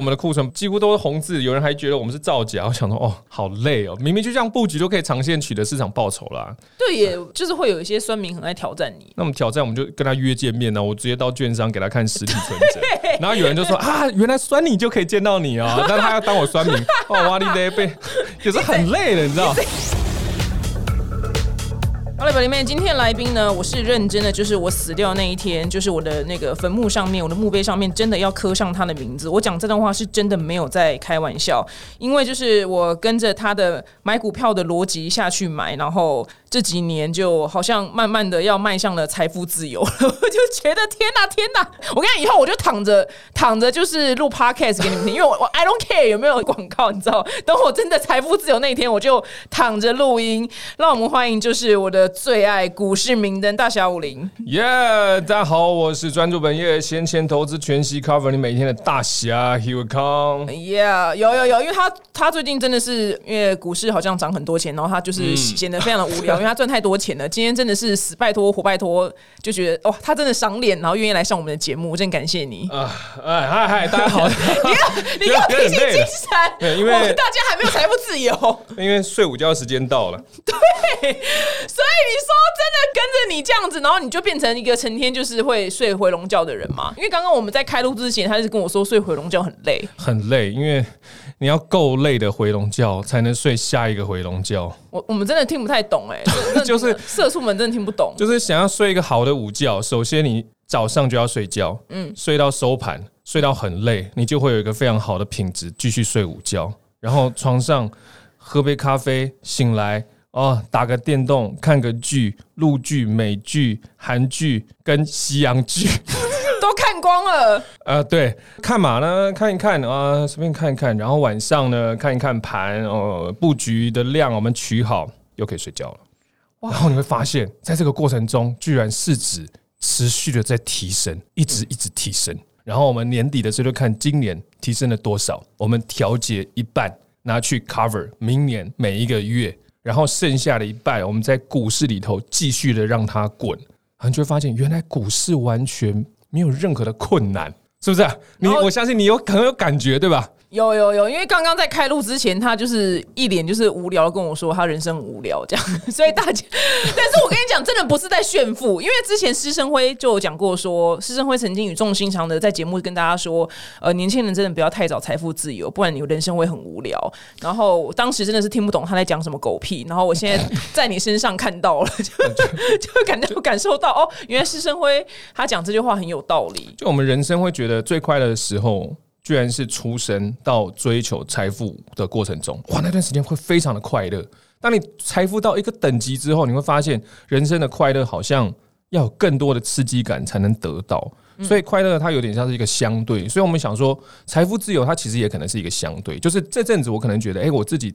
我们的库存几乎都是红字，有人还觉得我们是造假。我想说，哦，好累哦，明明就这样布局都可以长线取得市场报酬啦。对，也就是会有一些酸民很爱挑战你。那么挑战，我们就跟他约见面呢。我直接到券商给他看实体存折，然后有人就说啊，原来酸你就可以见到你啊，但他要当我酸民，哦，哇，你得被，也是很累的，你知道。好了，宝贝们，今天来宾呢，我是认真的，就是我死掉那一天，就是我的那个坟墓上面，我的墓碑上面，真的要刻上他的名字。我讲这段话是真的没有在开玩笑，因为就是我跟着他的买股票的逻辑下去买，然后。这几年就好像慢慢的要迈向了财富自由了，我就觉得天哪天哪！我跟你以后我就躺着躺着就是录 podcast 给你们听，因为我我 I don't care 有没有广告，你知道？等我真的财富自由那一天，我就躺着录音。让我们欢迎就是我的最爱股市明灯大侠武林。耶，大家好，我是专注本业闲钱投资全息 cover 你每天的大侠 Here come。Yeah，有有有，因为他他最近真的是因为股市好像涨很多钱，然后他就是显得非常的无聊。因为他赚太多钱了，今天真的是死拜托活拜托，就觉得哇，他真的赏脸，然后愿意来上我们的节目，真感谢你。啊！哎嗨嗨，大家好，你要你要 提起精神，对，因为大家还没有财富自由，因为睡午觉时间到了，对，所以你说真的跟着你这样子，然后你就变成一个成天就是会睡回笼觉的人嘛？因为刚刚我们在开录之前，他是跟我说睡回笼觉很累，很累，因为你要够累的回笼觉，才能睡下一个回笼觉。我我们真的听不太懂哎。就是社畜们真的听不懂，就是想要睡一个好的午觉，首先你早上就要睡觉，嗯，睡到收盘，睡到很累，你就会有一个非常好的品质，继续睡午觉，然后床上喝杯咖啡，醒来哦，打个电动，看个剧，陆剧、美剧、韩剧跟西洋剧都看光了。呃，对，看嘛呢？看一看啊，随便看一看，然后晚上呢看一看盘哦，布局的量我们取好，又可以睡觉了。然后你会发现，在这个过程中，居然市值持续的在提升，一直一直提升。然后我们年底的时候就看今年提升了多少，我们调节一半拿去 cover 明年每一个月，然后剩下的一半我们在股市里头继续的让它滚，你就会发现原来股市完全没有任何的困难，是不是？你我相信你有很有感觉，对吧？有有有，因为刚刚在开录之前，他就是一脸就是无聊的跟我说他人生无聊这样，所以大家，但是我跟你讲，真的不是在炫富，因为之前施生辉就有讲过说，施生辉曾经语重心长的在节目跟大家说，呃，年轻人真的不要太早财富自由，不然你人生会很无聊。然后当时真的是听不懂他在讲什么狗屁，然后我现在在你身上看到了，就 就感觉感受到哦，原来施生辉他讲这句话很有道理。就我们人生会觉得最快乐的时候。居然是出生到追求财富的过程中，哇，那段时间会非常的快乐。当你财富到一个等级之后，你会发现人生的快乐好像要有更多的刺激感才能得到。所以快乐它有点像是一个相对。所以我们想说，财富自由它其实也可能是一个相对。就是这阵子我可能觉得，哎，我自己。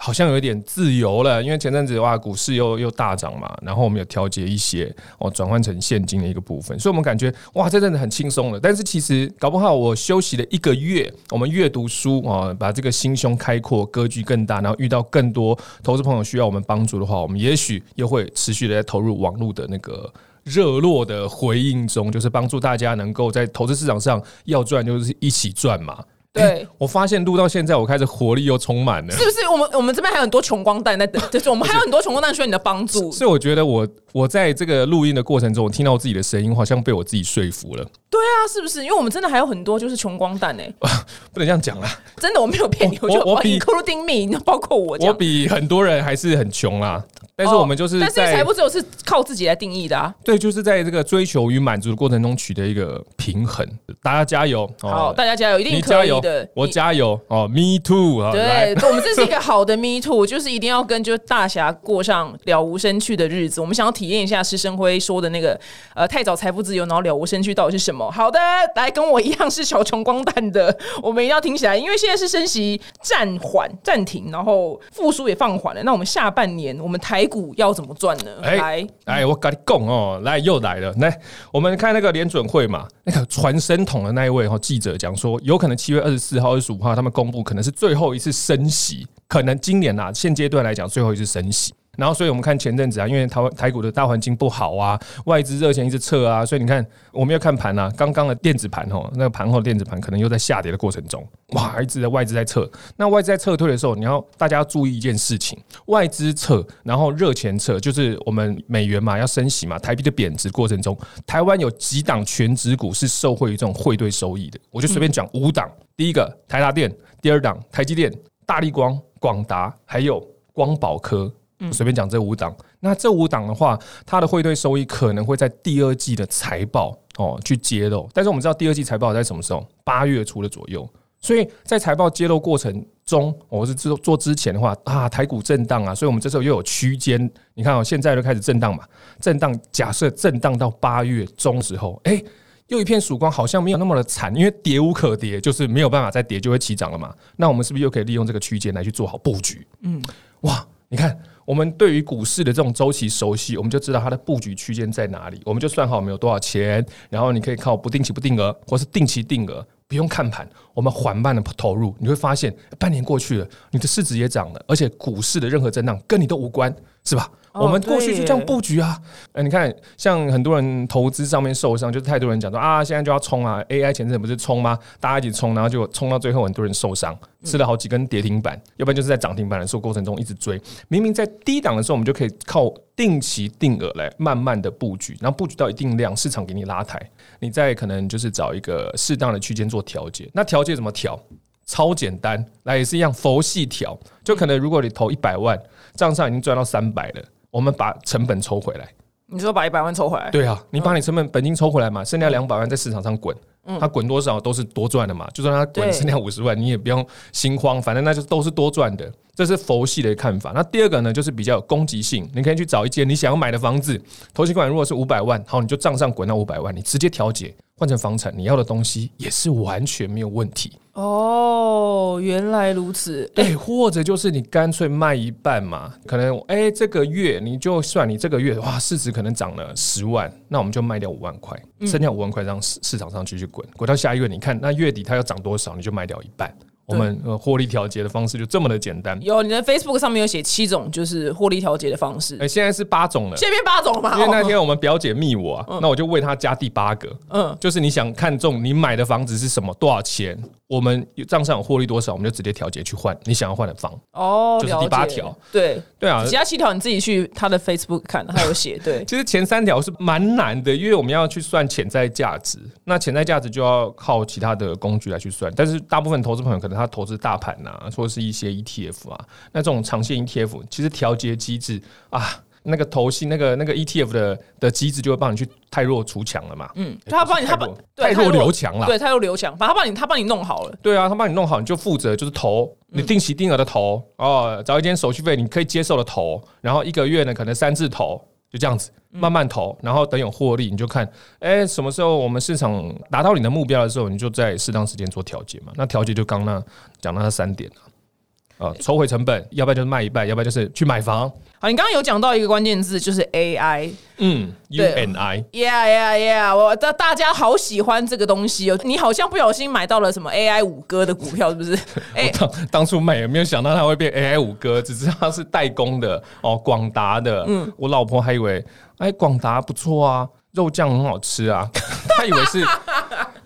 好像有一点自由了，因为前阵子哇，股市又又大涨嘛，然后我们有调节一些哦，转换成现金的一个部分，所以我们感觉哇，这阵子很轻松了。但是其实搞不好，我休息了一个月，我们阅读书啊，把这个心胸开阔，格局更大，然后遇到更多投资朋友需要我们帮助的话，我们也许又会持续的在投入网络的那个热络的回应中，就是帮助大家能够在投资市场上要赚，就是一起赚嘛。对，我发现录到现在，我开始活力又充满了。是不是？我们我们这边还有很多穷光蛋在等，就是我们还有很多穷光蛋需要你的帮助。所以我觉得，我我在这个录音的过程中，我听到我自己的声音，好像被我自己说服了。对啊，是不是？因为我们真的还有很多就是穷光蛋哎，不能这样讲啦。真的，我没有骗你，我我比 including me，包括我，我比很多人还是很穷啦。但是我们就是，但是财富自由是靠自己来定义的啊。对，就是在这个追求与满足的过程中取得一个平衡。大家加油！好，大家加油，一定可以的。我加油哦！Me too！啊对，我们这是一个好的 Me too，就是一定要跟就是大侠过上了无生趣的日子。我们想要体验一下施生辉说的那个呃太早财富自由，然后了无生趣到底是什么？好的，来跟我一样是小穷光蛋的，我们一定要听起来，因为现在是升息暂缓。暂停，然后复苏也放缓了。那我们下半年我们台股要怎么赚呢？来，哎，我跟你讲哦，来又来了。来，我们看那个联准会嘛，那个传声筒的那一位哈记者讲说，有可能七月二十四号、二十五号他们公布可能是最后一次升息，可能今年呐现阶段来讲最后一次升息。然后所以我们看前阵子啊，因为台台股的大环境不好啊，外资热钱一直撤啊，所以你看我们要看盘啊，刚刚的电子盘哦，那个盘后电子盘可能又在下跌的过程中，哇，一直在外资在撤，那外资在撤退的时候，你要大家要注意一件事情，外资撤，然后热钱撤，就是我们美元嘛要升息嘛，台币的贬值过程中，台湾有几档全指股是受惠于这种汇兑收益的，我就随便讲五档，第一个台达电，第二档台积电、大力光、广达，还有光宝科。随便讲这五档，那这五档的话，它的汇兑收益可能会在第二季的财报哦去揭露。但是我们知道第二季财报在什么时候？八月初的左右。所以在财报揭露过程中，我是做做之前的话啊，台股震荡啊，所以我们这时候又有区间。你看哦，现在就开始震荡嘛，震荡。假设震荡到八月中时候，哎，又一片曙光，好像没有那么的惨，因为跌无可跌，就是没有办法再跌，就会起涨了嘛。那我们是不是又可以利用这个区间来去做好布局？嗯，哇，你看。我们对于股市的这种周期熟悉，我们就知道它的布局区间在哪里，我们就算好我们有多少钱，然后你可以靠不定期不定额，或是定期定额，不用看盘，我们缓慢的投入，你会发现半年过去了，你的市值也涨了，而且股市的任何震荡跟你都无关，是吧？我们过去就这样布局啊，哎，你看，像很多人投资上面受伤，就是太多人讲说啊，现在就要冲啊，AI 前阵不是冲吗？大家一起冲，然后就冲到最后，很多人受伤，吃了好几根跌停板，要不然就是在涨停板的时候过程中一直追。明明在低档的时候，我们就可以靠定期定额来慢慢的布局，然后布局到一定量，市场给你拉抬，你再可能就是找一个适当的区间做调节。那调节怎么调？超简单，来也是一样，佛系调，就可能如果你投一百万，账上已经赚到三百了。我们把成本抽回来，你说把一百万抽回来？对啊，你把你成本本金抽回来嘛，剩下两百万在市场上滚，它滚多少都是多赚的嘛。就算它滚剩下五十万，你也不用心慌，反正那就都是多赚的。这是佛系的看法。那第二个呢，就是比较有攻击性，你可以去找一间你想要买的房子，投期款如果是五百万，好，你就账上滚到五百万，你直接调节换成房产，你要的东西也是完全没有问题。哦，原来如此。哎，或者就是你干脆卖一半嘛，可能哎这个月你就算你这个月哇市值可能涨了十万，那我们就卖掉五万块，剩下五万块让市市场上继续滚，滚到下一个月，你看那月底它要涨多少，你就卖掉一半。我们呃获利调节的方式就这么的简单。有你的 Facebook 上面有写七种，就是获利调节的方式。哎，现在是八种了。现在变八种了嘛？因为那天我们表姐密我啊，那我就为她加第八个。嗯，就是你想看中你买的房子是什么，多少钱，我们账上有获利多少，我们就直接调节去换你想要换的房。哦，就是第八条。对对啊，其他七条你自己去他的 Facebook 看，他有写。对，其实前三条是蛮难的，因为我们要去算潜在价值，那潜在价值就要靠其他的工具来去算。但是大部分投资朋友可能他投资大盘。啊，或者是一些 ETF 啊，那这种长线 ETF 其实调节机制啊，那个投信那个那个 ETF 的的机制就会帮你去太弱除强了嘛。嗯，他帮你他帮太弱留强了，对，太弱留强，把他帮你他帮你弄好了。对啊，他帮你弄好，你就负责就是投，你定期定额的投哦，找一间手续费你可以接受的投，然后一个月呢可能三次投。就这样子慢慢投，然后等有获利，你就看，哎，什么时候我们市场达到你的目标的时候，你就在适当时间做调节嘛。那调节就刚那讲到那三点啊。呃，抽回成本，要不然就是卖一半，要不然就是去买房。好，你刚刚有讲到一个关键字，就是 AI。嗯，U N I。Yeah, yeah, yeah！我大大家好喜欢这个东西哦。你好像不小心买到了什么 AI 五哥的股票，是不是？哎，当当初买也没有想到它会变 AI 五哥，只知道它是代工的哦，广达的。嗯，我老婆还以为，哎，广达不错啊，肉酱很好吃啊，她以为是。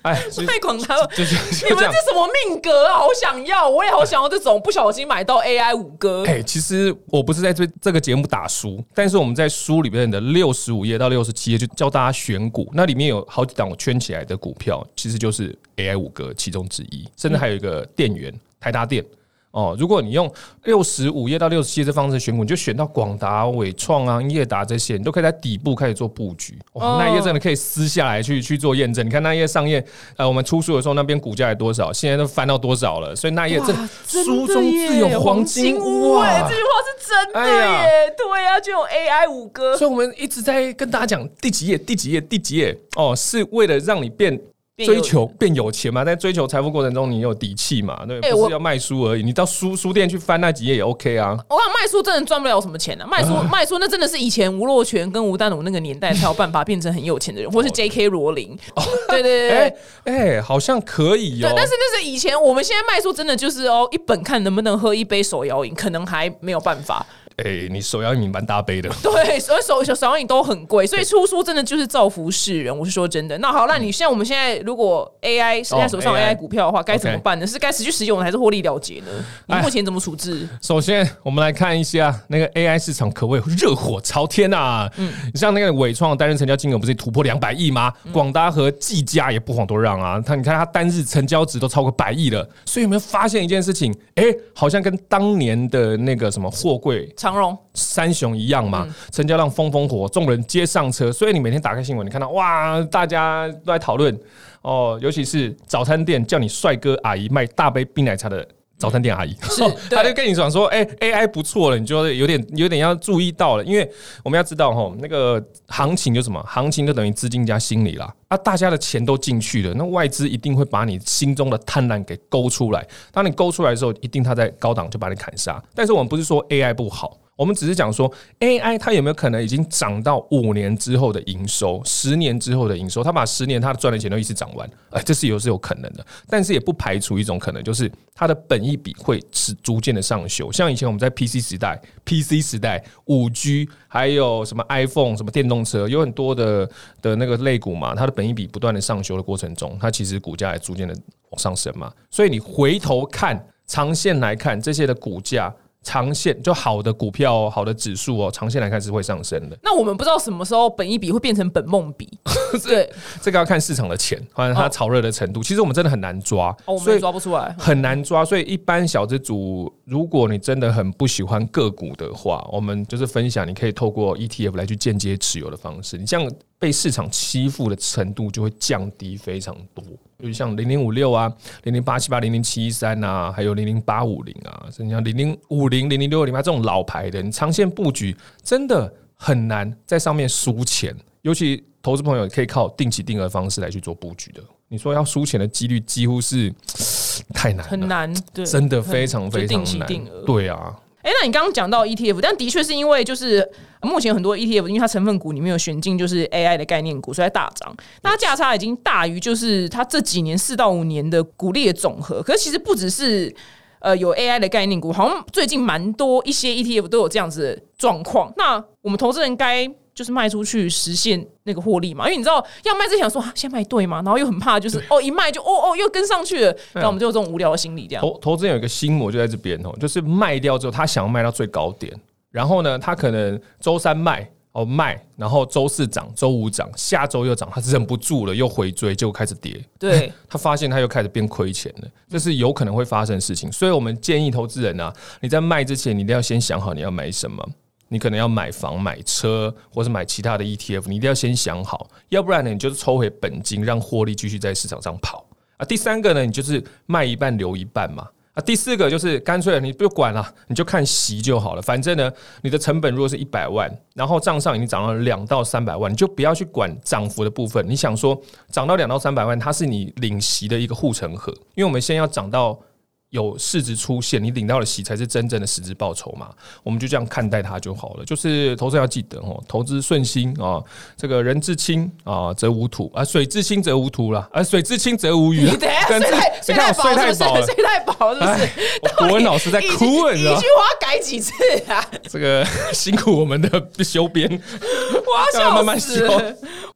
哎，太广他就是 你们这什么命格啊？好想要，我也好想要这种不小心买到 AI 五哥。哎，其实我不是在这这个节目打书，但是我们在书里面的六十五页到六十七页就教大家选股，那里面有好几档我圈起来的股票，其实就是 AI 五哥其中之一，甚至还有一个电源台达电。哦，如果你用六十五页到六十七页这方式选股，你就选到广达、伟创啊、英业达这些，你都可以在底部开始做布局。哦，那一页真的可以撕下来去去做验证。你看那一页上页，呃，我们出书的时候那边股价有多少，现在都翻到多少了。所以那一页这书中自有黄金屋哎，这句话是真的耶。对呀，就有 AI 五哥。所以我们一直在跟大家讲第几页、第几页、第几页哦，是为了让你变。追求变有钱嘛，在追求财富过程中，你有底气嘛？对，不是要卖书而已。你到书书店去翻那几页也 OK 啊。我讲卖书真的赚不了什么钱啊！卖书卖书，那真的是以前吴若权跟吴丹鲁那个年代才有办法变成很有钱的人，或是 J.K. 罗琳。对对对，哎，好像可以哦。但是那是以前，我们现在卖书真的就是哦，一本看能不能喝一杯手摇饮，可能还没有办法。哎、你手摇饮蛮大杯的。对，所以手手手摇饮都很贵，所以出书真的就是造福世人。我是说真的。那好，那你现在我们现在如果 AI 现在手上 AI 股票的话，该怎么办呢？是该持续使用还是获利了结呢？目前怎么处置？首先，我们来看一下那个 AI 市场，可谓热火朝天啊！嗯，像那个伟创单日成交金额不是突破两百亿吗？广达和技嘉也不遑多让啊！他你看他单日成交值都超过百亿了，所以有没有发现一件事情？哎、好像跟当年的那个什么货柜长荣三雄一样嘛，成交量风风火，众人皆上车。所以你每天打开新闻，你看到哇，大家都在讨论哦，尤其是早餐店叫你帅哥阿姨卖大杯冰奶茶的。早餐店阿姨，是 他就跟你讲说，哎、a i 不错了，你就有点有点要注意到了，因为我们要知道哈，那个行情就什么，行情就等于资金加心理啦，啊，大家的钱都进去了，那外资一定会把你心中的贪婪给勾出来，当你勾出来的时候，一定它在高档就把你砍杀。但是我们不是说 AI 不好，我们只是讲说 AI 它有没有可能已经涨到五年之后的营收，十年之后的营收，它把十年它赚的钱都一次涨完，哎，这是有是有可能的，但是也不排除一种可能，就是它的本益比会是逐渐的上修。像以前我们在 PC 时代，PC 时代五 G 还有什么 iPhone 什么电动车，有很多的的那个类股嘛，它的本益比不断的上修的过程中，它其实股价也逐渐的往上升嘛。所以你回头看长线来看，这些的股价。长线就好的股票哦，好的指数哦，长线来看是会上升的。那我们不知道什么时候本一比会变成本梦比，对，这个要看市场的钱，或者它炒热的程度。其实我们真的很难抓，哦，我所以们抓不出来。很难抓。所以一般小资主，如果你真的很不喜欢个股的话，我们就是分享，你可以透过 ETF 来去间接持有的方式。你这样被市场欺负的程度就会降低非常多。就是像零零五六啊、零零八七八、零零七一三啊，还有零零八五零啊，甚至像零零五零、零零六零八这种老牌的，你长线布局真的很难在上面输钱。尤其投资朋友可以靠定期定额方式来去做布局的。你说要输钱的几率几乎是 太难了，很难，对，真的非常非常就定期难。定额。对啊，哎、那你刚刚讲到 ETF，但的确是因为就是目前很多 ETF，因为它成分股里面有选进就是 AI 的概念股，所以大涨。那它价差已经大于就是它这几年四到五年的股利的总和。可是其实不只是呃有 AI 的概念股，好像最近蛮多一些 ETF 都有这样子的状况。那我们投资人该就是卖出去实现那个获利嘛？因为你知道要卖之前想说啊，先卖对嘛？然后又很怕就是哦一卖就哦哦又跟上去了，那我们就有这种无聊的心理这样。投投资人有一个心魔就在这边哦，就是卖掉之后，他想要卖到最高点，然后呢，他可能周三卖哦卖，然后周四涨，周五涨，下周又涨，他忍不住了又回追，结果开始跌。对，他发现他又开始变亏钱了，这是有可能会发生的事情。所以我们建议投资人啊，你在卖之前，你一定要先想好你要买什么。你可能要买房、买车，或是买其他的 ETF，你一定要先想好，要不然呢，你就是抽回本金，让获利继续在市场上跑啊。第三个呢，你就是卖一半留一半嘛。啊，第四个就是干脆你不管了，你就看息就好了。反正呢，你的成本如果是一百万，然后账上已经涨到两到三百万，你就不要去管涨幅的部分。你想说涨到两到三百万，它是你领息的一个护城河，因为我们先要涨到有市值出现，你领到的息才是真正的实质报酬嘛。我们就这样看待它就好了。就是投资要记得哦，投资顺心啊，这个人至清啊则无土啊，水至清则无土啦，啊水至清则无鱼啦你。等一下跟睡太你看我睡太饱了睡太饱是不是？国文老师在哭了，你知道吗一句？话改几次啊？这个 辛苦我们的修编，我要笑慢慢死修！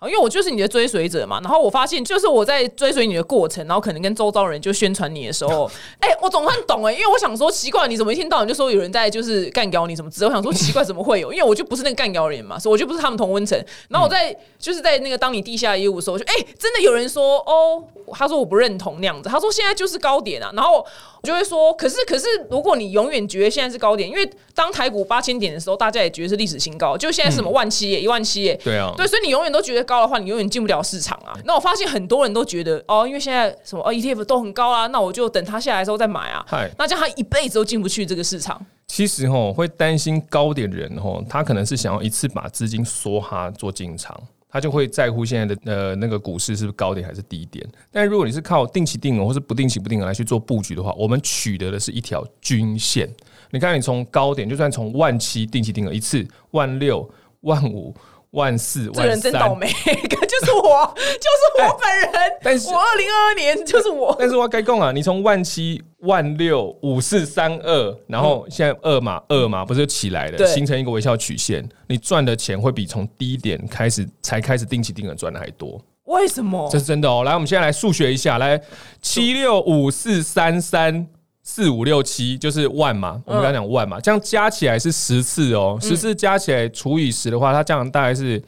因为我就是你的追随者嘛，然后我发现，就是我在追随你的过程，然后可能跟周遭人就宣传你的时候，哎、我总算懂哎、因为我想说奇怪，你怎么一天到晚就说有人在就是干掉你什么之类，我想说奇怪怎么会有？因为我就不是那个干掉人嘛，所以我就不是他们同温层。然后我在、就是在那个当你地下业务的时候，我就哎、真的有人说哦，他说我不认同那样子，他说现在就是高点啊，然后我就会说，可是可是如果你永远觉得现在是高点，因为当台股八千点的时候，大家也觉得是历史新高，就现在是什么万七耶、一万七耶，对啊，对，所以你永远都觉得高的话，你永远进不了市场啊。那我发现很多人都觉得哦，因为现在什么哦 ETF 都很高啊，那我就等它下来的时候再买啊。那这样他一辈子都进不去这个市场。其实吼会担心高点的人吼，他可能是想要一次把资金梭哈做进场。他就会在乎现在的呃那个股市是不是高点还是低点。但如果你是靠定期定额或是不定期不定额来去做布局的话，我们取得的是一条均线。你看，你从高点，就算从万七定期定额一次，万六、万五、万四、这人真倒霉，就是我，就是我本人。但是我二零二二年就是我。但是我该讲啊，你从万七、万六五四三二，然后现在二嘛二嘛不是就起来了，对形成一个微笑曲线，你赚的钱会比从低点开始才开始定期定额赚的还多，为什么这？是真的哦。来，我们现在来数学一下，来七六五四三三。四五六七就是万嘛，我们刚刚讲万嘛，这样加起来是十次哦，十次加起来除以十的话，它这样大概是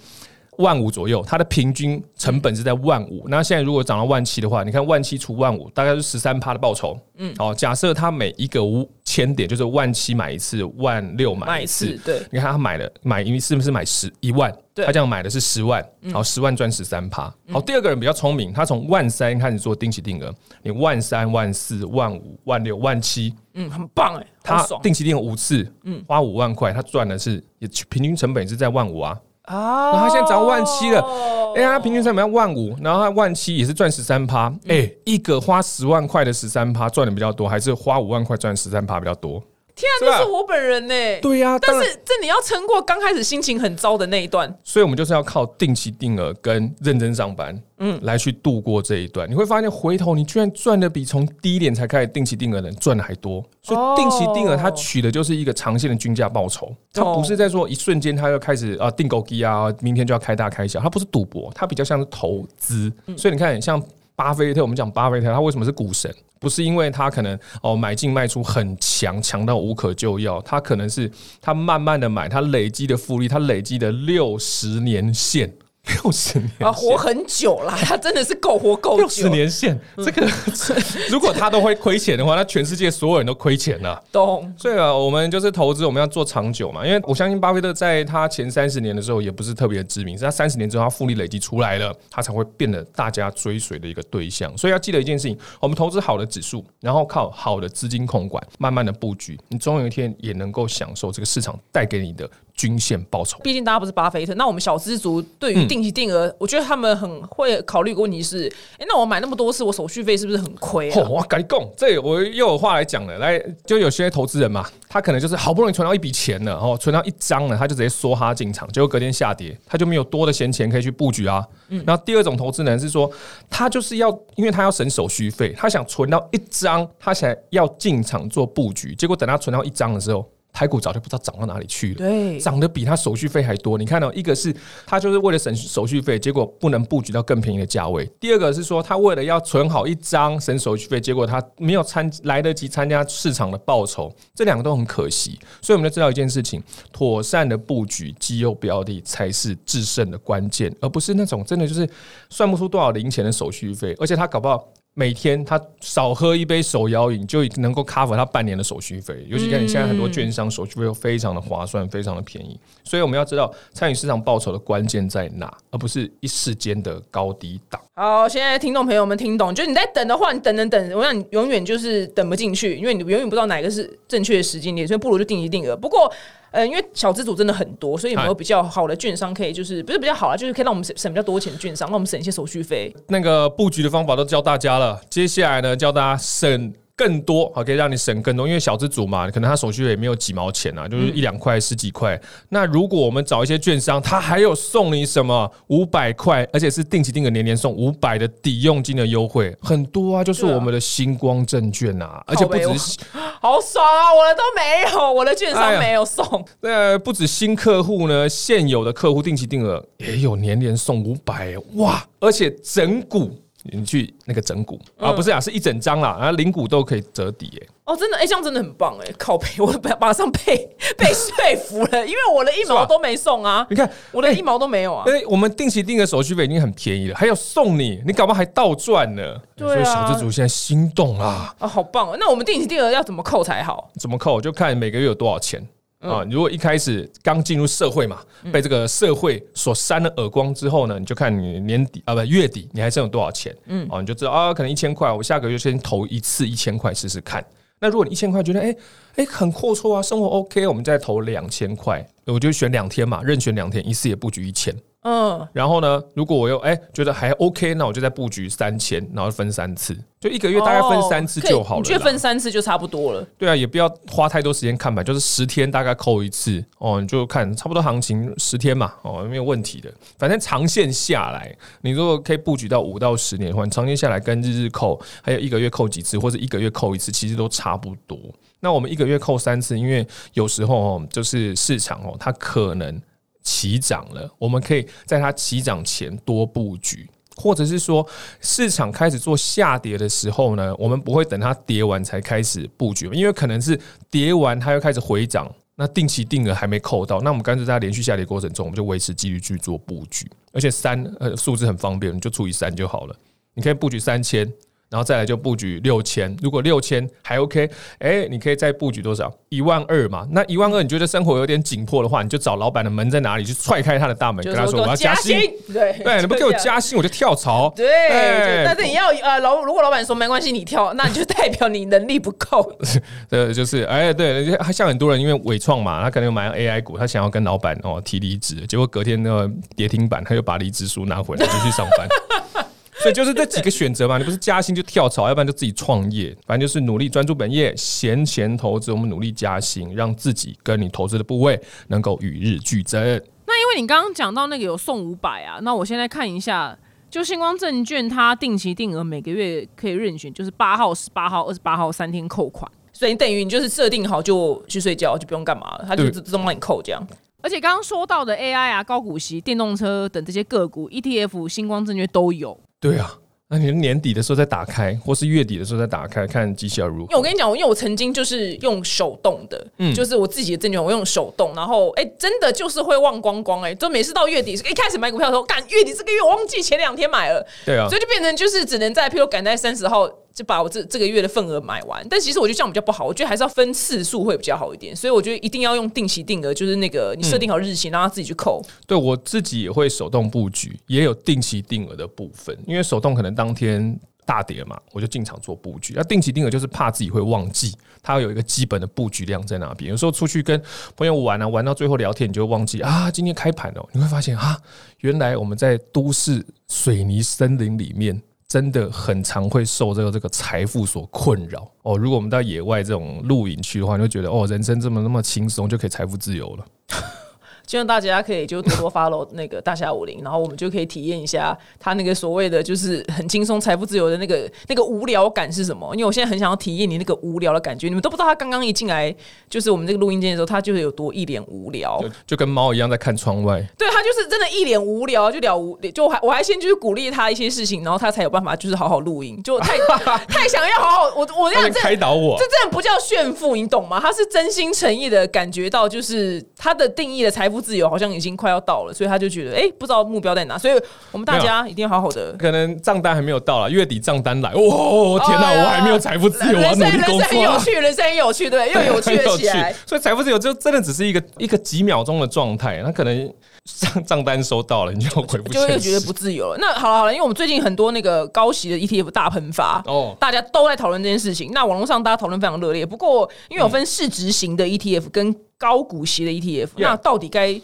万五左右，它的平均成本是在万五。那现在如果涨到万七的话，你看万七除万五，大概是十三趴的报酬。嗯，好，假设它每一个五千点就是万七买一次，万六买买一次，，对，你看他买了买因为是不是买十一万？对他这样买的是十万，好，十万赚十三趴。好，第二个人比较聪明，他从万三开始做定期定额，你万三、万四、万五、万六、万七，嗯，很棒哎，他定期定额五次，嗯，花五万块，他赚的是也平均成本是在万五啊。啊！然后他现在涨到万七了哦哎、他平均成本要万五，然后他万七也是赚十三趴。哎，一个花十万块的十三趴赚的比较多，还是花五万块赚十三趴比较多？天啊，是吧这是我本人呢。对呀、但是这你要撑过刚开始心情很糟的那一段，所以我们就是要靠定期定额跟认真上班，嗯，来去度过这一段。你会发现，回头你居然赚的比从低点才开始定期定额的人赚的还多。所以定期定额它取的就是一个长线的均价报酬，它不是在说一瞬间它要开始啊定狗机啊，明天就要开大开小，它不是赌博，它比较像是投资。所以你看，像巴菲特，我们讲巴菲特，他为什么是股神？不是因为他可能哦买进卖出很强，强到无可救药，他可能是他慢慢的买，他累积的复利，他累积的六十年线，六十年啊，活很久啦，他真的是够活够久六十，年线，这个 如果他都会亏钱的话，那全世界所有人都亏钱了。懂？所以啊，我们就是投资，我们要做长久嘛。因为我相信巴菲特在他前三十年的时候也不是特别的知名，是他三十年之后他复利累积出来了，他才会变得大家追随的一个对象。所以要记得一件事情：我们投资好的指数，然后靠好的资金控管，慢慢的布局，你总有一天也能够享受这个市场带给你的均线报酬。毕竟大家不是巴菲特，那我们小资族对于定定额，我觉得他们很会考虑一个问题是：哎、那我买那么多次，我手续费是不是很亏，啊？我跟你讲，这我又有话来讲了。来，就有些投资人嘛，他可能就是好不容易存到一笔钱了，哦，存到一张了，他就直接梭哈进场，结果隔天下跌，他就没有多的闲钱可以去布局啊。然后第二种投资人是说，他就是要，因为他要省手续费，他想存到一张，他想要进场做布局，结果等他存到一张的时候。台股早就不知道涨到哪里去了，对涨得比他手续费还多。你看到、一个是他就是为了省手续费，结果不能布局到更便宜的价位；第二个是说他为了要存好一张省手续费，结果他没有参来得及参加市场的报酬，这两个都很可惜。所以我们就知道一件事情：妥善的布局绩优标的才是制胜的关键，而不是那种真的就是算不出多少零钱的手续费，而且他搞不好。每天他少喝一杯手摇饮就能够 cover 他半年的手续费，尤其看你现在很多券商手续费又非常的划算，非常的便宜，所以我们要知道参与市场报酬的关键在哪，而不是一时间的高低档。好，现在听众朋友们听懂，就是你在等的话，你等等等，我让你永远就是等不进去，因为你永远不知道哪个是正确的时间点，所以不如就定一定额。不过，呃，因为小资组真的很多，所以有没有比较好的券商可以，就是不是比较好啊，就是可以让我们省省比较多钱的券商，让我们省一些手续费。那个布局的方法都教大家了，接下来呢，教大家省更多，好，可以让你省更多。因为小资主嘛，可能他手续费也没有几毛钱啊，就是一两块、十几块。那如果我们找一些券商，他还有送你什么五百块，而且是定期定额年年送五百的抵用金的优惠，很多啊，就是我们的星光证券啊，而且不只是 好爽啊！我的都没有，我的券商没有送。那，不止新客户呢，现有的客户定期定额也有年年送五百哇！而且整股，你去那个整股啊，不是啊，是一整张啦，然后零股都可以折抵耶。哦，真的，哎、这样真的很棒哎！靠背，我马上被被说服了，因为我的一毛都没送啊，你看，我的一毛都没有啊。哎，我们定期定额手续费已经很便宜了，还有送你，你搞不好还倒赚呢。对啊所以小资主现在心动啦，啊，好棒哦！那我们定期定额要怎么扣才好？怎么扣就看每个月有多少钱。嗯啊，如果一开始刚进入社会嘛，被这个社会所扇了耳光之后呢，你就看你年底啊不月底你还剩有多少钱，嗯，哦，你就知道啊，可能一千块，我下个月先投一次一千块试试看。那如果你一千块觉得哎哎很阔绰啊，生活 OK，我们再投两千块，我就选两天嘛，任选两天，一次也不局一千。嗯，然后呢，如果我又哎、觉得还 OK，那我就再布局三千，然后分三次，就一个月大概分三次就好了啦。你觉得分三次就差不多了？对啊，也不要花太多时间看盘，就是十天大概扣一次哦，你就看差不多行情十天嘛，哦，没有问题的。反正长线下来，你如果可以布局到五到十年的话，你长线下来跟日日扣，还有一个月扣几次，或者一个月扣一次，其实都差不多。那我们一个月扣三次，因为有时候哦，就是市场哦，它可能起涨了，我们可以在它起涨前多布局。或者是说市场开始做下跌的时候呢，我们不会等它跌完才开始布局，因为可能是跌完它又开始回涨，那定期定额还没扣到，那我们干脆在它连续下跌过程中，我们就维持纪律去做布局，而且三呃数字很方便，你就除以三就好了，你可以布局三千。然后再来就布局六千，如果六千还 OK，哎，你可以再布局多少？一万二嘛。那一万二，你觉得生活有点紧迫的话，你就找老板的门在哪里，去踹开他的大门，跟他说我要加薪。，对对，你不给我加薪，我就跳槽。对，但是你要呃老如果老板说没关系，你跳，那你就代表你能力不够。呃，就是哎，对，像很多人因为伟创嘛，他可能有买 AI 股，他想要跟老板哦提离职，结果隔天那个跌停板，他又把离职书拿回来就去上班。所以就是这几个选择嘛，你不是加薪就跳槽，要不然就自己创业，反正就是努力专注本业，闲钱投资，我们努力加薪，让自己跟你投资的部位能够与日俱增。那因为你刚刚讲到那个有送五百啊，那我现在看一下，就星光证券它定期定额每个月可以任选，就是八号、十八号、二十八号三天扣款。所以你等于你就是设定好就去睡觉，就不用干嘛了，它就自动帮你扣这样。而且刚刚说到的 AI 啊、高股息、电动车等这些个股 ETF，星光证券都有。对啊，那你年底的时候再打开，或是月底的时候再打开，看绩效如何因为我。跟你讲，因为我曾经就是用手动的，嗯就是我自己的证券，我用手动，然后哎、真的就是会忘光光哎、就每次到月底，一开始买股票的时候，干月底这个月我忘记前两天买了，对啊所，以就变成就是只能在，譬如赶在三十号就把我这这个月的份额买完。但其实我觉得这样比较不好，我觉得还是要分次数会比较好一点。所以我觉得一定要用定期定额，就是那个你设定好日期，让他自己去扣。对我自己也会手动布局，也有定期定额的部分，因为手动可能当天大跌嘛，我就进场做布局。那定期定额就是怕自己会忘记，它有一个基本的布局量在那边。有时候出去跟朋友玩啊，玩到最后聊天，你就会忘记啊，今天开盘哦，你会发现啊，原来我们在都市水泥森林里面。真的很常会受这个这个财富所困扰哦。如果我们到野外这种露营区的话，你会觉得哦，人生这么那么轻松，就可以财富自由了。希望大家可以就多多 follow 那个大侠武林，然后我们就可以体验一下他那个所谓的就是很轻松财富自由的那个那个无聊感是什么。因为我现在很想要体验你那个无聊的感觉，你们都不知道他刚刚一进来就是我们这个录音间的时候，他就是有多一脸无聊。就就跟猫一样在看窗外。对他就是真的一脸无聊，就了无就我还我还先就是鼓励他一些事情，然后他才有办法就是好好录音，就太太想要好好我我他能要开导我这，真的不叫炫富，你懂吗？他是真心诚意的感觉到，就是他的定义的财富自由好像已经快要到了，所以他就觉得，哎、不知道目标在哪，所以我们大家一定要好好的。可能账单还没有到了，月底账单来，哇、天哪、我还没有财富自由，我要努力工作、啊人生很有。趣，人生很有趣，对，又有趣起来。所以财富自由就真的只是一个一个几秒钟的状态，那可能账 账单收到了，你就回不就会觉得不自由了。那好了好了，因为我们最近很多那个高息的 ETF 大喷发，哦大家都在讨论这件事情。那网络上大家讨论非常热烈。不过，因为有分市值型的 ETF 跟高股息的 ETF，、那到底该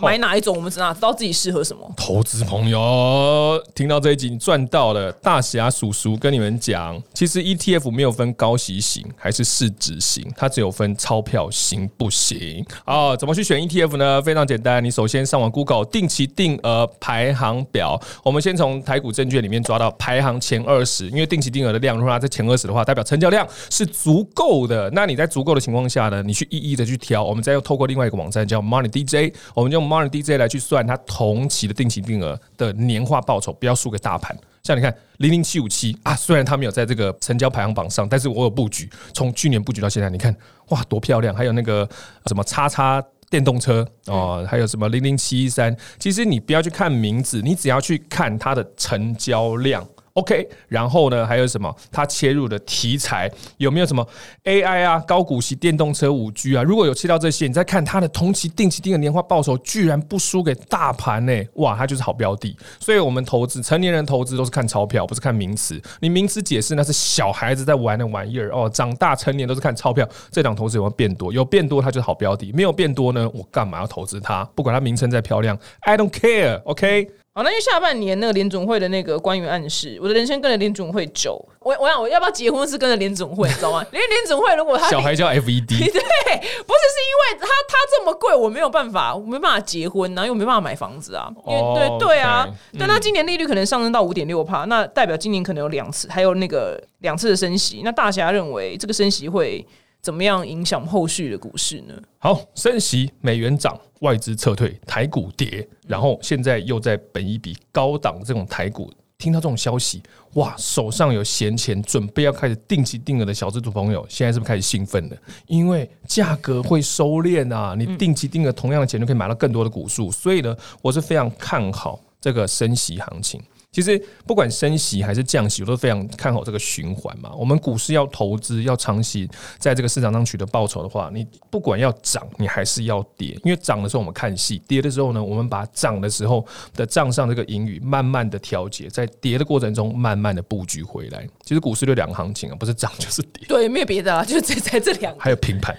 买哪一种？我们哪知道自己适合什么？投资朋友听到这一集你赚到了，大侠叔叔跟你们讲，其实 ETF 没有分高息型还是市值型，它只有分钞票行不行哦。怎么去选 ETF 呢？非常简单，你首先上网 Google 定期定额排行表，我们先从台股证券里面抓到排行前二十，因为定期定额的量，如果它在前二十的话，代表成交量是足够的。那你在足够的情况下呢，你去一一的去挑，我们再又透过另外一个网站叫 Money DJ，我们用 Money DJ 来去算它同期的定期定额的年化报酬，不要输给大盘。像你看零零七五七啊，虽然它没有在这个成交排行榜上，但是我有布局，从去年布局到现在，你看哇多漂亮！还有那个什么叉叉电动车哦，还有什么零零七一三，其实你不要去看名字，你只要去看它的成交量。OK，然后呢，还有什么？它切入的题材有没有什么 AI 啊、高股息电动车、五 G 啊？如果有切到这些，你再看它的同期定期定额年化报酬，居然不输给大盘呢！哇，它就是好标的。所以我们投资成年人投资都是看钞票，不是看名词。你名词解释那是小孩子在玩的玩意儿哦。长大成年都是看钞票。这档投资有没有变多？有变多，它就是好标的；没有变多呢，我干嘛要投资它？不管它名称再漂亮，I don't care。OK。好，那因为下半年那个联总会的那个官员暗示，我的人生跟着联总会走。我我想我要不要结婚是跟着联总会，你知道吗？因为联总会如果他小孩叫 FED，对，不是是因为他他这么贵，我没有办法，我没办法结婚啊，因为没办法买房子啊。因为对对啊，但他今年利率可能上升到五点六帕，那代表今年可能有两次，还有那个两次的升息。那大侠认为这个升息会。怎么样影响后续的股市呢？好，升息，美元涨，外资撤退，台股跌，然后现在又在本一笔高档这种台股，听到这种消息，哇，手上有闲钱，准备要开始定期定额的小资族朋友，现在是不是开始兴奋了？因为价格会收敛啊，你定期定额同样的钱就可以买到更多的股数，所以呢，我是非常看好这个升息行情。其实不管升息还是降息，我都非常看好这个循环嘛。我们股市要投资，要长期在这个市场上取得报酬的话，你不管要涨，你还是要跌。因为涨的时候我们看戏，跌的时候呢，我们把涨的时候的账上这个盈余慢慢的调节，在跌的过程中慢慢的布局回来。其实股市就两个行情啊，不是涨就是跌。对，没有别的啊，就是在在这两个。还有平盘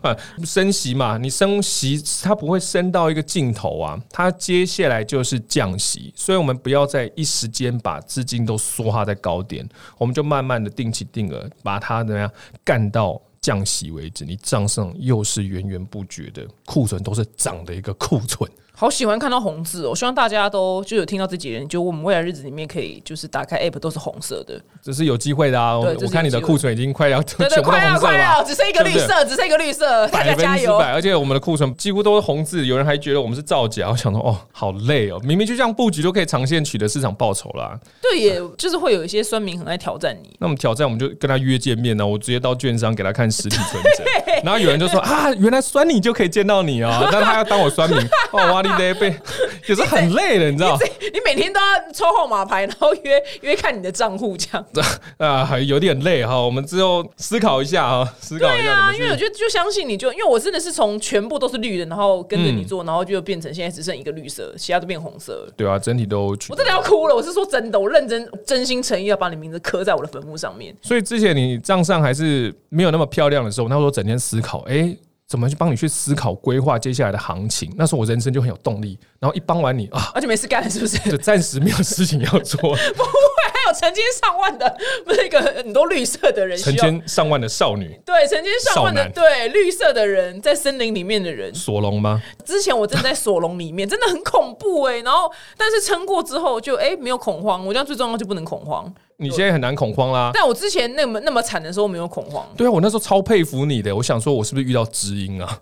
啊，升息嘛，你升息它不会升到一个尽头啊，它接下来就是降息，所以我们不要再。一时间把资金都缩化在高点，我们就慢慢的定期定额，把它怎么样干到降息为止。你账上又是源源不绝的库存，都是涨的一个库存。好喜欢看到红字哦！希望大家都就有听到这几人，就我们未来日子里面可以就是打开 app 都是红色的，这是有机会的啊！我看你的库存已经快要全部红色了，只剩一个绿色，只剩一个绿色，大家加油！而且我们的库存几乎都是红字，有人还觉得我们是造假。我想说，哦，好累哦！明明就这样布局，就可以长线取得市场报酬啦。对，也就是会有一些酸民很爱挑战你。那我们挑战，我们就跟他约见面呢。我直接到券商给他看实体存折，然后有人就说啊，原来酸你就可以见到你啊！但他要当我酸民，哦，哇，你得被。有时候很累的，你知道？你每天都要抽号码牌，然后约约看你的账户，这样 啊，还有点累哈。我们之后思考一下啊，思考一下。对啊，因为我觉得就相信你就，因为我真的是从全部都是绿的，然后跟着你做，然后就变成现在只剩一个绿色，其他都变红色。对啊，整体都我真的要哭了。我是说真的，我认真、真心诚意要把你名字刻在我的坟墓上面。所以之前你账上还是没有那么漂亮的时候，那时候整天思考，哎。怎么去帮你去思考规划接下来的行情？那时候我人生就很有动力。然后一帮完你啊，而且没事干，是不是？就暂时没有事情要做。成千上万的那个很多绿色的人，成千上万的少女，对，成千上万的对绿色的人，在森林里面的人，索隆吗？之前我正在索隆里面，真的很恐怖哎。然后，但是撑过之后，就哎没有恐慌。我觉得最重要就不能恐慌。你现在很难恐慌啦。但我之前那么那么惨的时候没有恐慌。对啊，我那时候超佩服你的。我想说，我是不是遇到知音啊？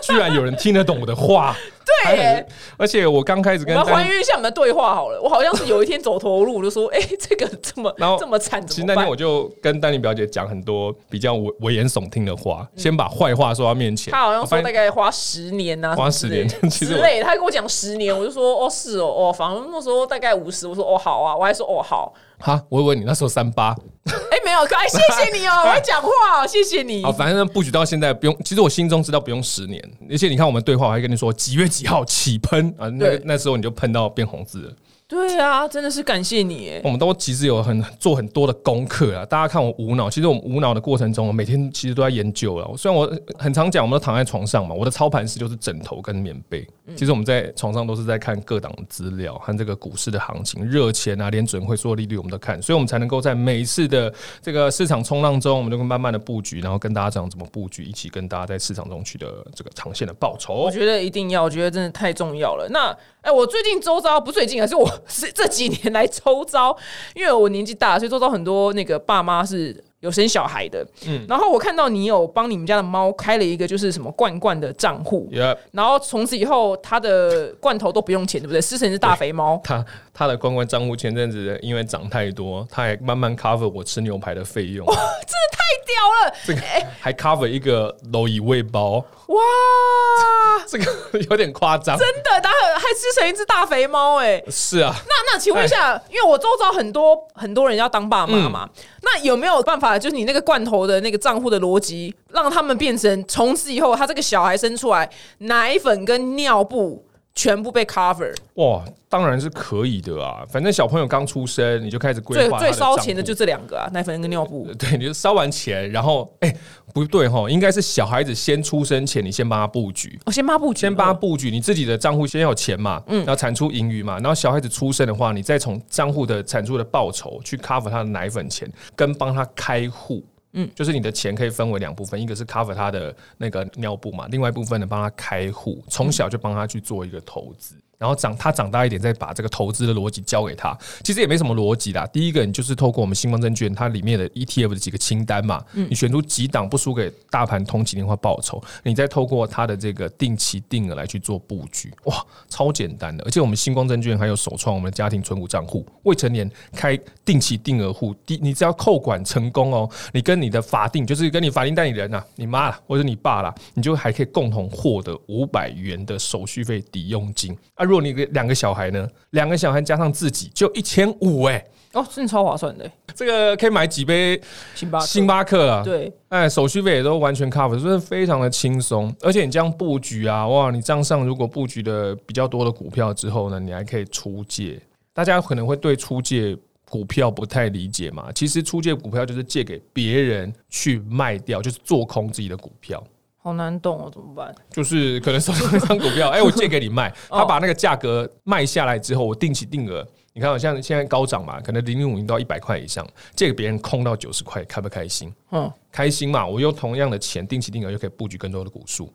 居然有人听得懂我的话。对，而且我刚开始跟我们还原一下我们的对话好了。我好像是有一天走投无路，我就说：“ 哎，这个这么这么惨，其实那天我就跟丹尼表姐讲很多比较危危言耸听的话，先把坏话说到面前。他好像说大概花十年呐，花十年之类。他跟我讲十年，我就说：“哦，是哦，哦，反正那时候大概五十。”我说：“哦，好啊。”我还说：“哦，好。”哈，我以为你那时候三八。哎，没有，哎，谢谢你哦，我会讲话，谢谢你。好，反正布局到现在不用，其实我心中知道不用十年。而且你看我们对话，我还跟你说几月几号起喷啊？那那时候你就喷到变红字了。对啊，真的是感谢你。我们都其实有很做很多的功课啊。大家看我无脑，其实我们无脑的过程中，我每天其实都在研究了。虽然我很常讲，我们都躺在床上嘛，我的操盘室就是枕头跟棉被。其实我们在床上都是在看各档资料和这个股市的行情、热钱啊，连准会做利率我们都看，所以我们才能够在每一次的这个市场冲浪中，我们就会慢慢的布局，然后跟大家讲怎么布局，一起跟大家在市场中取得这个长线的报酬。我觉得一定要，我觉得真的太重要了。那哎，我最近周遭不最近，而是我是这几年来 周遭，因为我年纪大，所以周遭很多那个爸妈是。有生小孩的，嗯，然后我看到你有帮你们家的猫开了一个就是什么罐罐的账户，然后从此以后它的罐头都不用钱，对不对？狮神是大肥猫，它它的罐罐账户前阵子因为涨太多，它还慢慢 cover 我吃牛排的费用，哇，真的太屌了！这个还 cover 一个蝼蚁喂包，哇，这个有点夸张。真的，然后还吃成一只大肥猫哎、是啊，那那请问一下，因为我周遭很多很多人要当爸妈嘛，那有没有办法，就是你那个罐头的那个账户的逻辑，让他们变成从此以后，他这个小孩生出来，奶粉跟尿布全部被 cover，哇，当然是可以的啊。反正小朋友刚出生，你就开始规最划最最烧钱的就这两个啊，奶粉跟尿布。对，你就烧完钱，然后哎、不对哈，应该是小孩子先出生前，你先帮他布局。哦、先抹布局，先帮他布局，你自己的账户先有钱嘛，嗯，然后产出盈余嘛，然后小孩子出生的话，你再从账户的产出的报酬去 cover 他的奶粉钱，跟帮他开户，嗯，就是你的钱可以分为两部分，一个是 cover 他的那个尿布嘛，另外一部分呢帮他开户，从小就帮他去做一个投资。然后长他长大一点，再把这个投资的逻辑交给他，其实也没什么逻辑啦。第一个，你就是透过我们星光证券它里面的 ETF 的几个清单嘛，你选出几档不输给大盘通勤年化报酬，你再透过它的这个定期定额来去做布局，哇，超简单的。而且我们星光证券还有首创我们的家庭存股账户，未成年开定期定额户，第你只要扣款成功哦，你跟你的法定就是跟你法定代理人呐、啊，你妈啦或者你爸啦，你就还可以共同获得五百元的手续费抵用金啊。如果你两个小孩呢，两个小孩加上自己就一千五哎，哦，真的超划算的、这个可以买几杯星巴克星巴克啊。对，哎，手续费也都完全 cover，所以非常的轻松。而且你这样布局啊，哇，你账上如果布局的比较多的股票之后呢，你还可以出借。大家可能会对出借股票不太理解嘛，其实出借股票就是借给别人去卖掉，就是做空自己的股票。好难懂哦，怎么办？就是可能手上一张股票，哎、我借给你卖，他把那个价格卖下来之后，我定期定额，你看，好像现在高涨嘛，可能零零五零到一百块以上，借给别人空到九十块，开不开心？嗯，开心嘛，我用同样的钱定期定额，又可以布局更多的股数，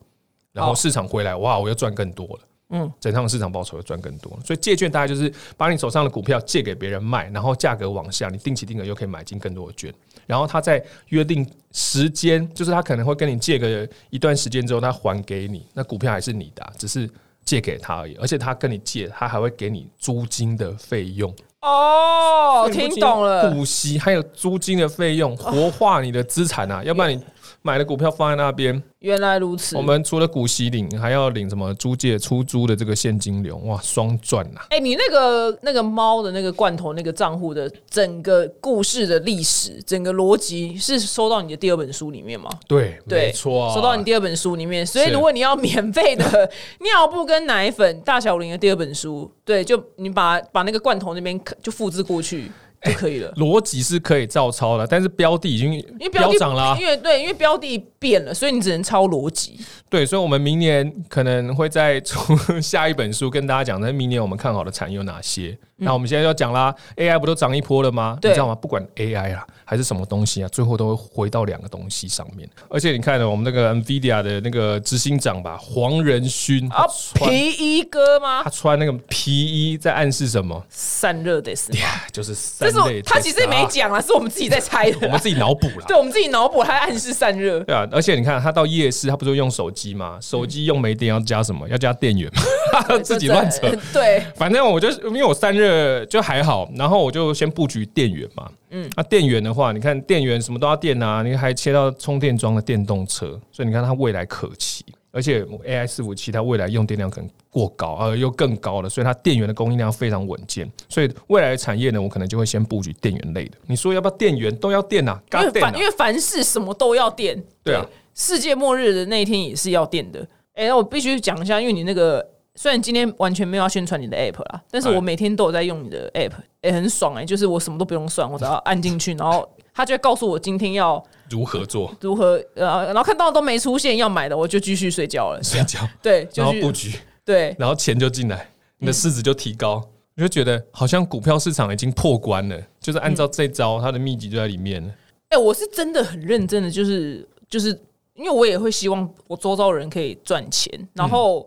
然后市场回来，哇，我又赚更多了。嗯，整趟市场报酬又赚更多，所以借券大概就是把你手上的股票借给别人卖，然后价格往下，你定期定额又可以买进更多的券，然后他在约定时间，就是他可能会跟你借个一段时间之后，他还给你，那股票还是你的啊、只是借给他而已，而且他跟你借，他还会给你租金的费用。哦，听懂了。股息还有租金的费用，活化你的资产啊，要不然你买的股票放在那边，原来如此。我们除了股息领，还要领什么租借、出租的这个现金流，哇，双赚呐！哎、你那个那个猫的那个罐头那个账户的整个故事的历史，整个逻辑是收到你的第二本书里面吗？对，对，没错啊，收到你第二本书里面。所以如果你要免费的 尿布跟奶粉，大小林的第二本书，对，就你把把那个罐头那边就复制过去就可以了。逻辑是可以照抄的，但是标的已经因为标的涨了啊、因为对，因为标的变了，所以你只能抄逻辑。对，所以我们明年可能会再出下一本书，跟大家讲，那明年我们看好的产业有哪些。那我们现在要讲啦，AI 不都涨一波了吗？你知道吗？不管 AI 啊还是什么东西啊，最后都会回到两个东西上面。而且你看呢，我们那个 NVIDIA 的那个执行长吧，黄仁勋啊皮衣哥吗他？穿那个皮衣在暗示什么？散热的是吗？就是三这是他其实也没讲啊，是我们自己在猜的我们。自己脑补了。对，我们自己脑补，他在暗示散热。对啊，而且你看他到夜市，他不是用手机吗？手机用没电要加什么？要加电源嘛？自己乱扯。对，反正我就因为我散热就还好，然后我就先布局电源嘛。嗯，那电源的话，你看电源什么都要电啊，你还切到充电桩的电动车，所以你看它未来可期。而且 AI 伺服器它未来用电量可能过高，呃，又更高了，所以它电源的供应量非常稳健。所以未来的产业呢，我可能就会先布局电源类的。你说要不要电源？都要电啊，因为凡因。为凡事什么都要电。对啊，世界末日的那一天也是要电的。哎、那我必须讲一下，因为你那个虽然今天完全没有要宣传你的 app 啦，但是哎我每天都有在用你的 app，哎、很爽哎、就是我什么都不用算，我只要按进去，然后它就会告诉我今天要如何做？如何呃，然后看到都没出现要买的，我就继续睡觉了。睡觉，对，然就是后布局，对，然后钱就进来，你的市值就提高。你就觉得好像股票市场已经破关了，就是按照这招，它的秘籍就在里面了。哎、我是真的很认真的，就是就是，因为我也会希望我周遭人可以赚钱，然后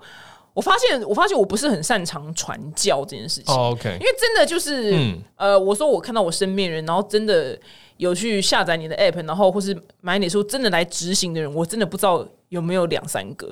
我发现我发现我不是很擅长传教这件事情。哦，OK，因为真的就是，嗯呃，我说我看到我身边人，然后真的有去下载你的 app，然后或是买你的书，真的来执行的人，我真的不知道有没有两三个。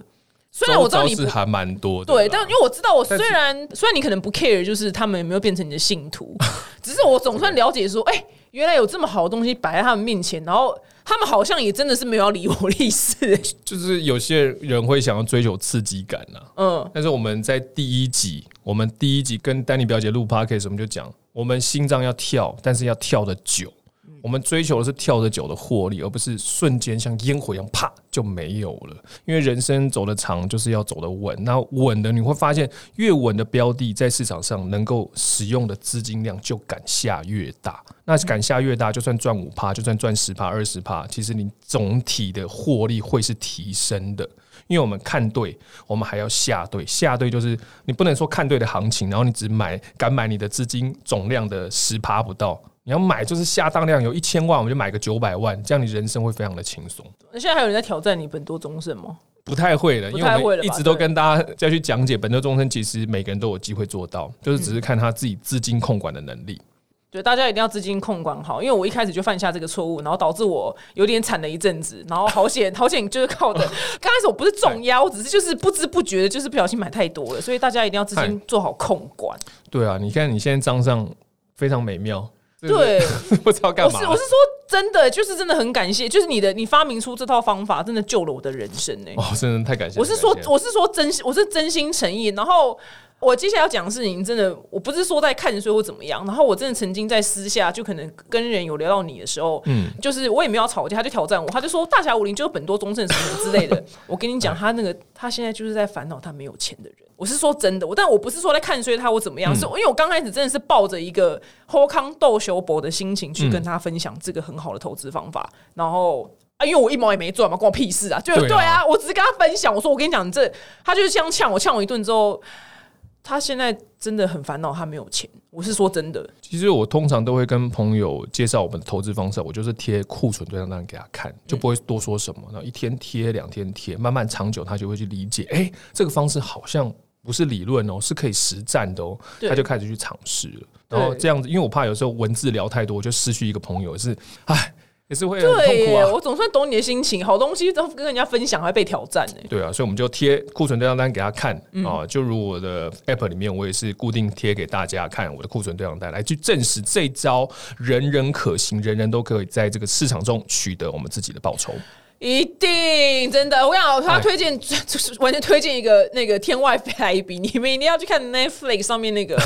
虽然我知道你还蛮多的，对，但因为我知道，我虽然虽然你可能不 care，就是他们有没有变成你的信徒，只是我总算了解说，哎、原来有这么好的东西摆在他们面前，然后他们好像也真的是没有要理我的意思。就是有些人会想要追求刺激感呐、嗯，但是我们在第一集，我们第一集跟丹尼表姐录 podcast，我们就讲，我们心脏要跳，但是要跳的久。我们追求的是跳得久的获利，而不是瞬间像烟火一样啪就没有了。因为人生走得长，就是要走得稳。那稳的你会发现，越稳的标的在市场上能够使用的资金量就敢下越大。那敢下越大，就算赚五趴，就算赚十趴、二十趴，其实你总体的获利会是提升的。因为我们看对，我们还要下对。下对就是你不能说看对的行情，然后你只买敢买你的资金总量的十趴不到。你要买就是下当量有一千万，我们就买个九百万，这样你人生会非常的轻松。那现在还有人在挑战你本多终身吗？不太会了，因为我们一直都跟大家再去讲解本多终身，其实每个人都有机会做到，就是只是看他自己资金控管的能力。对，大家一定要资金控管好，因为我一开始就犯下这个错误，然后导致我有点惨了一阵子，然后好险好险，就是靠的。刚开始我不是重压，我只是就是不知不觉的，就是不小心买太多了，所以大家一定要资金做好控管。对啊，你看你现在账上非常美妙，对，不知道干嘛我是。我是说真的，就是真的很感谢，就是你的你发明出这套方法，真的救了我的人生呢、哦，真的太感谢。我是说我是说真心，我是真心诚意。然后我接下来要讲的事情，真的，我不是说在看衰或怎么样。然后我真的曾经在私下，就可能跟人有聊到你的时候，嗯，就是我也没有吵架，他就挑战我，他就说大侠武林就是本多忠胜什么之类的。我跟你讲，他那个他现在就是在烦恼他没有钱的人。我是说真的，我但我不是说在看衰他我怎么样，是因为我刚开始真的是抱着一个后康斗修博的心情去跟他分享这个很好的投资方法，然后。啊，因为我一毛也没赚嘛，关我屁事啊！就对啊，我只是跟他分享，我说我跟你讲，这他就是这样呛我，呛我一顿之后，他现在真的很烦恼，他没有钱。我是说真的，其实我通常都会跟朋友介绍我们的投资方式，我就是贴库存对账单给他看，就不会多说什么。然后一天贴，两天贴，慢慢长久，他就会去理解，哎、这个方式好像不是理论哦，是可以实战的哦，他就开始去尝试了。然后这样子，因为我怕有时候文字聊太多，就失去一个朋友，是，哎，也是会很痛对耶，苦啊。我总算懂你的心情。好东西都跟人家分享，还被挑战呢。对啊，所以我们就贴库存对账单给他看嗯啊、就如我的 app 里面，我也是固定贴给大家看我的库存对账单，来去证实这一招人人可行，人人都可以在这个市场中取得我们自己的报酬。一定真的，我想，他哎推荐就是 完全推荐一个那个天外飞来一笔，你们一定要去看 Netflix 上面那个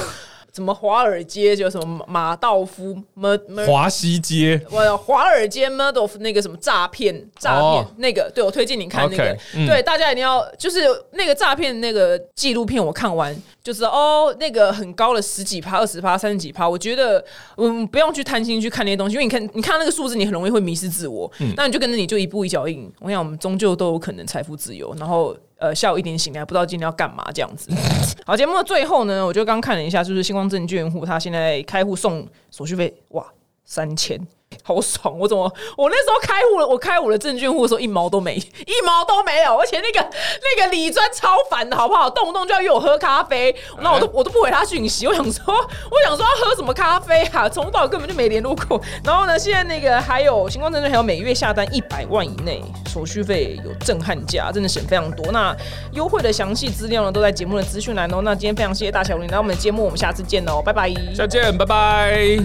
什么华尔街，就什么马道夫 Mur Mur 华西街。我华尔街 Murdoch 那个什么诈骗诈骗、哦。那个，对我推荐你看那个。对大家一定要就是那个诈骗那个纪录片，我看完就知道哦，那个很高的十几趴、二十趴、三十几趴，我觉得嗯不用去贪心去看那些东西，因为你看你看那个数字，你很容易会迷失自我，嗯。那你就跟着你就一步一脚印，我想我们终究都有可能财富自由，然后。呃，下午一点醒来，不知道今天要干嘛这样子。好，节目的最后呢，我就刚看了一下，就是星光证券户，他现在开户送手续费，哇，三千，好爽！我怎么我那时候开户了，我开我的证券户的时候一毛都没，一毛都没有，而且那个那个李专超烦的好不好？动不动就要约我喝咖啡，那我都我都不回他讯息。我想说，我想说要喝什么咖啡啊？从头到尾根本就没联络过。然后呢，现在那个还有星光证券还有每月下单一百万以内，手续费有震撼价，真的省非常多。那优惠的详细资料呢，都在节目的资讯栏哦。那今天非常谢谢大小林来我们的节目，我们下次见哦，拜拜。再见，拜拜。